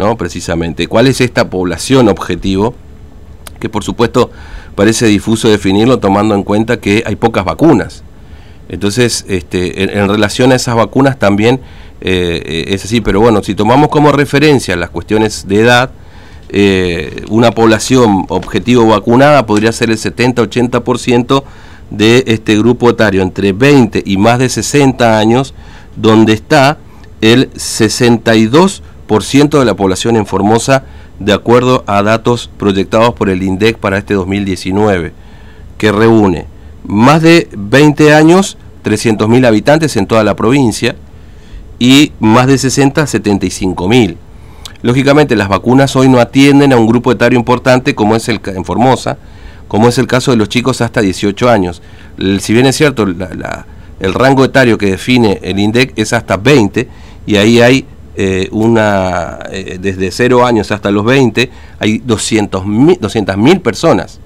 ¿no? Precisamente. ¿Cuál es esta población objetivo? Que por supuesto parece difuso definirlo tomando en cuenta que hay pocas vacunas. Entonces, este, en, relación a esas vacunas también eh, es así, pero bueno, si tomamos como referencia las cuestiones de edad, eh, una población objetivo vacunada podría ser el 70-80% de este grupo etario entre 20 y más de 60 años, donde está el 62% de la población en Formosa, de acuerdo a datos proyectados por el INDEC para este 2019, que reúne más de 20 años, 300.000 habitantes en toda la provincia, y más de 60, 75.000. Lógicamente las vacunas hoy no atienden a un grupo etario importante como es el en Formosa, como es el caso de los chicos hasta 18 años. si bien es cierto, el rango etario que define el INDEC es hasta 20 y ahí hay eh, una, eh, desde 0 años hasta los 20, hay 200.000 200 personas.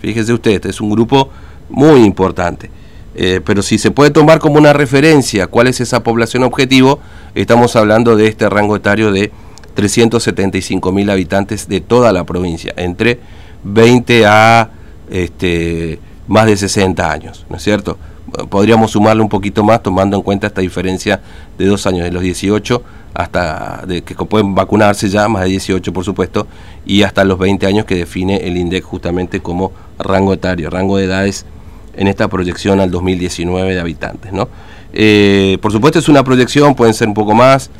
Fíjese usted, es un grupo muy importante. Eh, pero si se puede tomar como una referencia cuál es esa población objetivo, estamos hablando de este rango etario de 375 mil habitantes de toda la provincia, entre 20 a este, más de 60 años, ¿no es cierto? Podríamos sumarle un poquito más tomando en cuenta esta diferencia de dos años, de los 18 hasta que pueden vacunarse ya, más de 18 por supuesto, y hasta los 20 años que define el INDEC justamente como rango etario, rango de edades en esta proyección al 2019 de habitantes. ¿no? Eh, por supuesto es una proyección, pueden ser un poco más,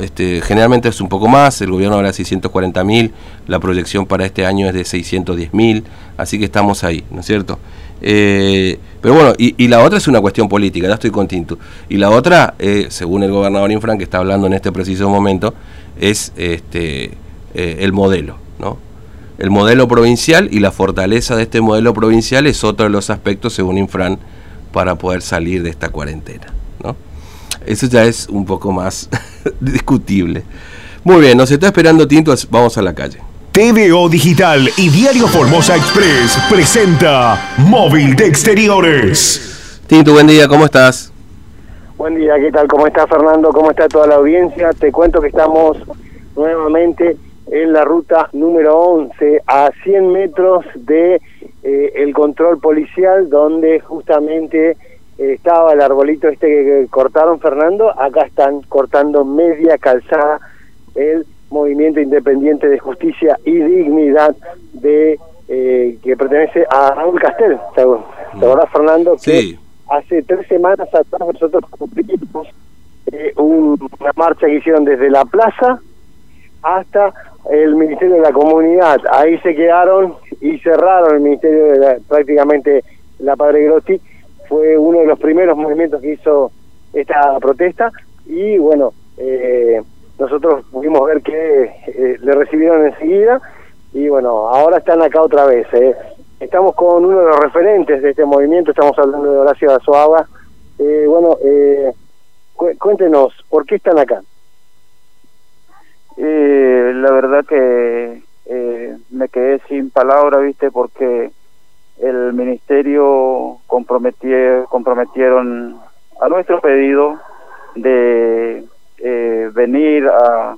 este, generalmente es un poco más, el gobierno habla de 640 mil, la proyección para este año es de 610 mil, así que estamos ahí, ¿no es cierto? Eh, pero bueno, y, la otra es una cuestión política, ya estoy contento. Y la otra, eh, según el gobernador Infran, que está hablando en este preciso momento, es este, eh, el modelo, ¿no? El modelo provincial y la fortaleza de este modelo provincial es otro de los aspectos, según Infran, para poder salir de esta cuarentena, ¿no? Eso ya es un poco más discutible. Muy bien, nos está esperando Tinto, vamos a la calle. TVO Digital y Diario Formosa Express presenta Móvil de Exteriores. Tinto, buen día, ¿cómo estás? Buen día, ¿qué tal? ¿Cómo está Fernando? ¿Cómo está toda la audiencia? Te cuento que estamos nuevamente en la ruta número 11 a 100 metros de eh, el control policial donde justamente estaba el arbolito este que cortaron, Fernando, acá están cortando media calzada el movimiento independiente de justicia y dignidad de eh, que pertenece a Raúl Castel, ¿te acordás, Fernando? Sí. hace tres semanas atrás nosotros cumplimos eh, una marcha que hicieron desde la plaza hasta el Ministerio de la Comunidad. Ahí se quedaron y cerraron el Ministerio de la, prácticamente la Padre Grotti fue uno de los primeros movimientos que hizo esta protesta y bueno, eh, nosotros pudimos ver que eh, le recibieron enseguida y bueno, ahora están acá otra vez. Eh. Estamos con uno de los referentes de este movimiento, estamos hablando de Horacio Azuaba. Eh, bueno, eh, cuéntenos, ¿por qué están acá? la verdad que me quedé sin palabras, ¿viste? Porque el ministerio comprometieron a nuestro pedido de eh, venir a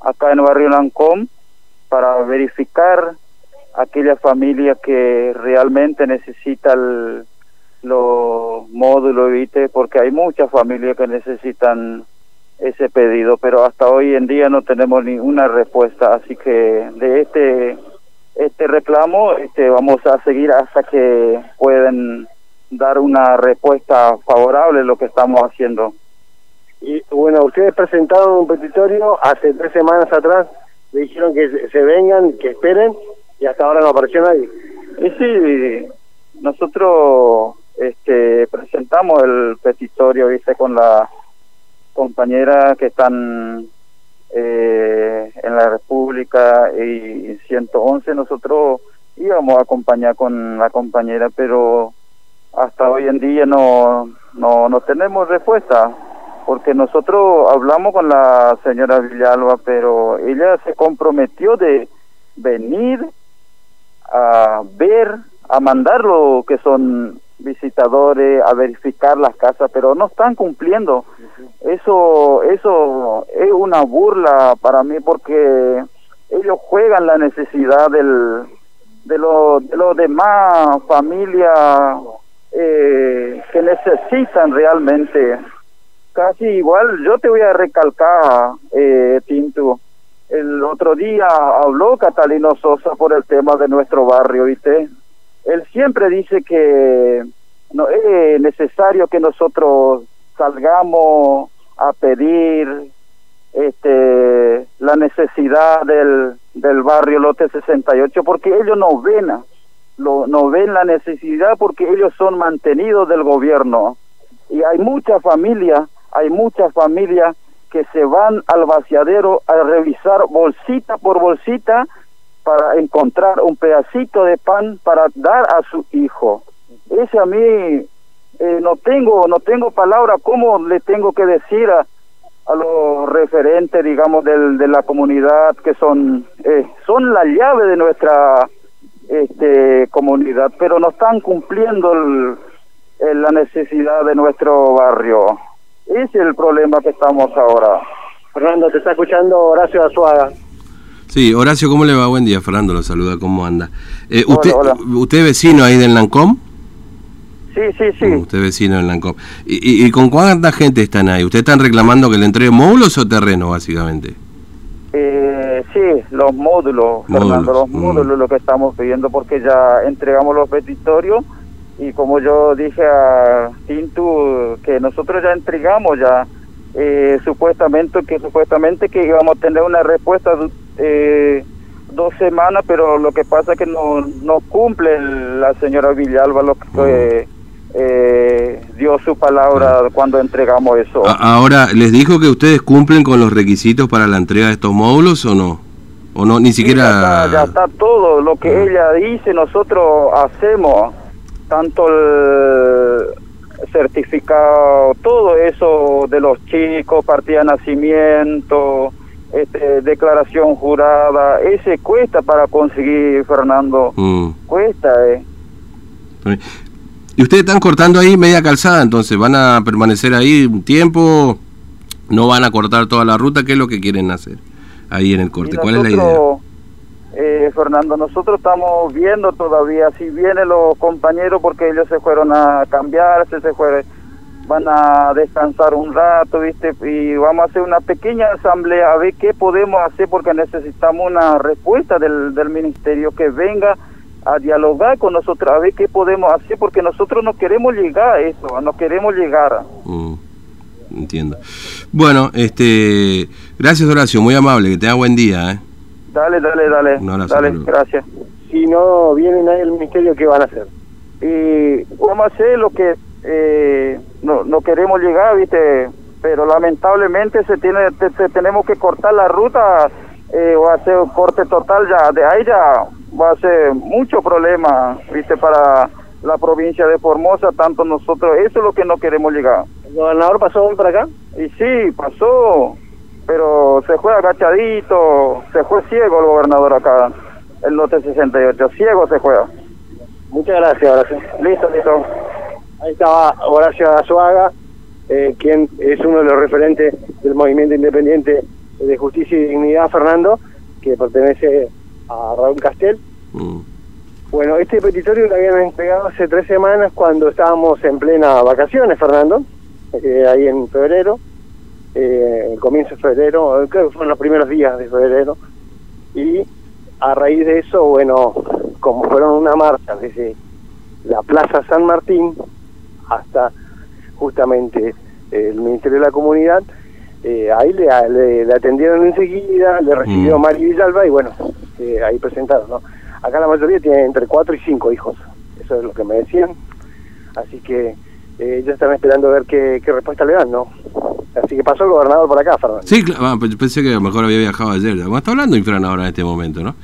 acá en barrio Lancom para verificar aquella familia que realmente necesita los módulos ¿viste? porque hay muchas familias que necesitan ese pedido, pero hasta hoy en día no tenemos ninguna respuesta, así que de este este reclamo este vamos a seguir hasta que puedan dar una respuesta favorable a lo que estamos haciendo. Y bueno, ustedes presentaron un petitorio hace tres semanas atrás, le dijeron que se vengan, que esperen, y hasta ahora no apareció nadie. Y sí, nosotros este, presentamos el petitorio, viste, con la compañera que están eh, en la República y 111 nosotros íbamos a acompañar con la compañera, pero hasta hoy en día no, no, no tenemos respuesta, porque nosotros hablamos con la señora Villalba, pero ella se comprometió de venir a ver, a mandar lo que son visitadores a verificar las casas, pero no están cumpliendo. Eso, eso es una burla para mí porque ellos juegan la necesidad del, de, los de los demás familias eh, que necesitan realmente. Casi igual, yo te voy a recalcar, eh, Tinto, el otro día habló Catalino Sosa por el tema de nuestro barrio, ¿viste? Él siempre dice que no es necesario que nosotros salgamos a pedir este la necesidad del, del barrio Lote 68 porque ellos no ven lo, no ven la necesidad porque ellos son mantenidos del gobierno. Y hay muchas familias hay muchas familias que se van al vaciadero a revisar bolsita por bolsita para encontrar un pedacito de pan para dar a su hijo. Ese a mí eh, no tengo no tengo palabra. Cómo le tengo que decir a, los referentes digamos del, de la comunidad que son eh, son la llave de nuestra este comunidad pero no están cumpliendo el, la necesidad de nuestro barrio ese es el problema que estamos ahora Fernando te está escuchando Horacio Azuaga Sí, Horacio, ¿cómo le va? Buen día, Fernando, lo saluda, ¿cómo anda? Eh, Hola, usted, hola. ¿Usted es vecino ahí del Lancom? sí sí sí Usted es vecino del Lancom. ¿Y, y, y con cuánta gente están ahí? ¿Ustedes están reclamando que le entregue módulos o terreno, básicamente? Eh, sí, los módulos, Fernando, Módulos, los mm. módulos lo que estamos pidiendo porque ya entregamos los petitorios y como yo dije a Tintu que nosotros ya entregamos ya eh, supuestamente que supuestamente que íbamos a tener una respuesta eh, dos semanas, pero lo que pasa es que no, no cumple la señora Villalba lo que eh, dio su palabra cuando entregamos eso. Ahora, ¿les dijo que ustedes cumplen con los requisitos para la entrega de estos módulos o no? ¿O no? Ni siquiera... ya, está, ya está todo lo que ella dice, nosotros hacemos, tanto el certificado, todo eso de los chicos, partida de nacimiento, este, declaración jurada, ese cuesta para conseguir, Fernando, Mm. cuesta, eh. ¿Y ustedes están cortando ahí media calzada? Entonces, ¿van a permanecer ahí un tiempo? ¿No van a cortar toda la ruta? ¿Qué es lo que quieren hacer ahí en el corte? ¿Cuál es la idea? Eh, Fernando, nosotros estamos viendo todavía si vienen los compañeros porque ellos se fueron a cambiarse, se fueron, van a descansar un rato, ¿viste? Y vamos a hacer una pequeña asamblea a ver qué podemos hacer porque necesitamos una respuesta del, del ministerio que venga a dialogar con nosotros, a ver qué podemos hacer porque nosotros no queremos llegar a eso, no queremos llegar. Mm, entiendo. Bueno, este, gracias Horacio, muy amable, que tenga buen día. ¿eh? Dale, dale, dale. Un abrazo, dale, gracias. si no viene nadie del ministerio ¿qué van a hacer? y vamos a hacer lo que eh, no, no queremos llegar, ¿viste? Pero lamentablemente se tiene te- te- tenemos que cortar la ruta eh, o hacer un corte total ya. De ahí ya va a ser mucho problema, ¿viste? Para la provincia de Formosa, tanto nosotros, eso es lo que no queremos llegar. ¿El gobernador pasó hoy por acá? Y sí, pasó, pero se fue agachadito, se fue ciego el gobernador acá, el lote 68, ciego se fue. Muchas gracias, Horacio. Listo, listo. Ahí estaba Horacio Azuaga, eh, quien es uno de los referentes del movimiento independiente de justicia y dignidad, Fernando, que pertenece a Raúl Castel. Mm. Bueno, este petitorio lo habían entregado hace tres semanas cuando estábamos en plena vacaciones, Fernando, eh, ahí en febrero, eh, el comienzo de febrero, eh, creo que fueron los primeros días de febrero, y a raíz de eso, bueno, como fueron una marcha desde la Plaza San Martín hasta justamente el Ministerio de la Comunidad, eh, ahí le, le- le atendieron enseguida, le recibió Mm. Mari Villalba y bueno, eh, ahí presentaron, ¿no? Acá la mayoría tiene entre cuatro y cinco hijos, eso es lo que me decían, así que eh, ellos están esperando a ver qué, qué respuesta le dan, ¿no? Así que pasó el gobernador por acá, Fernando. Sí, claro, ah, pe- pensé que a lo mejor había viajado ayer. Bueno, está hablando Infran ahora en este momento, ¿no?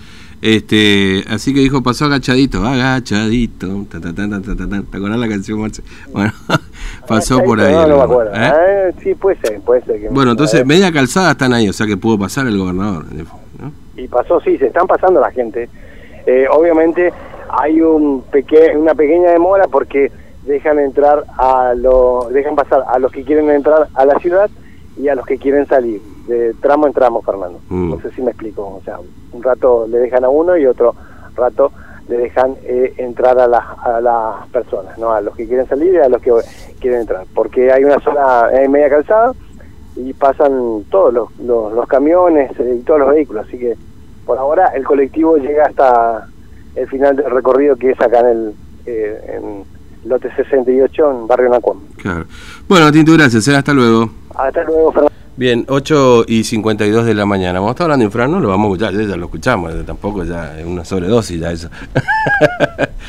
Este, así que dijo, pasó agachadito, agachadito. ta, ta, ta. ¿Te acordás la canción, Marce? Bueno, pasó por ahí. No, no me acuerdo. ¿eh? Ah, sí, puede ser, puede ser. que- Bueno, entonces, eh, media calzada están ahí, o sea que pudo pasar el gobernador. ¿no? y pasó, sí, se están pasando la gente. Eh, obviamente hay un peque una pequeña demora porque dejan entrar a los, dejan pasar a los que quieren entrar a la ciudad y a los que quieren salir, de tramo en tramo, Fernando. Mm. No sé si me explico, o sea, un rato le dejan a uno y otro rato le dejan eh, entrar a las, a las personas, ¿no? A los que quieren salir y a los que quieren entrar, porque hay una zona, hay media calzada y pasan todos los, los, los camiones eh, y todos los vehículos, así que por ahora el colectivo llega hasta el final del recorrido que es acá en el eh, en lote 68 en Barrio Nacuam. Claro. Bueno, Tinto, gracias. ¿eh? Hasta luego. Hasta luego, Fernando. Bien, 8 y 52 de la mañana. Vamos a estar hablando de infrano, lo vamos a escuchar, ya, ya lo escuchamos, tampoco ya es una sobredosis ya eso.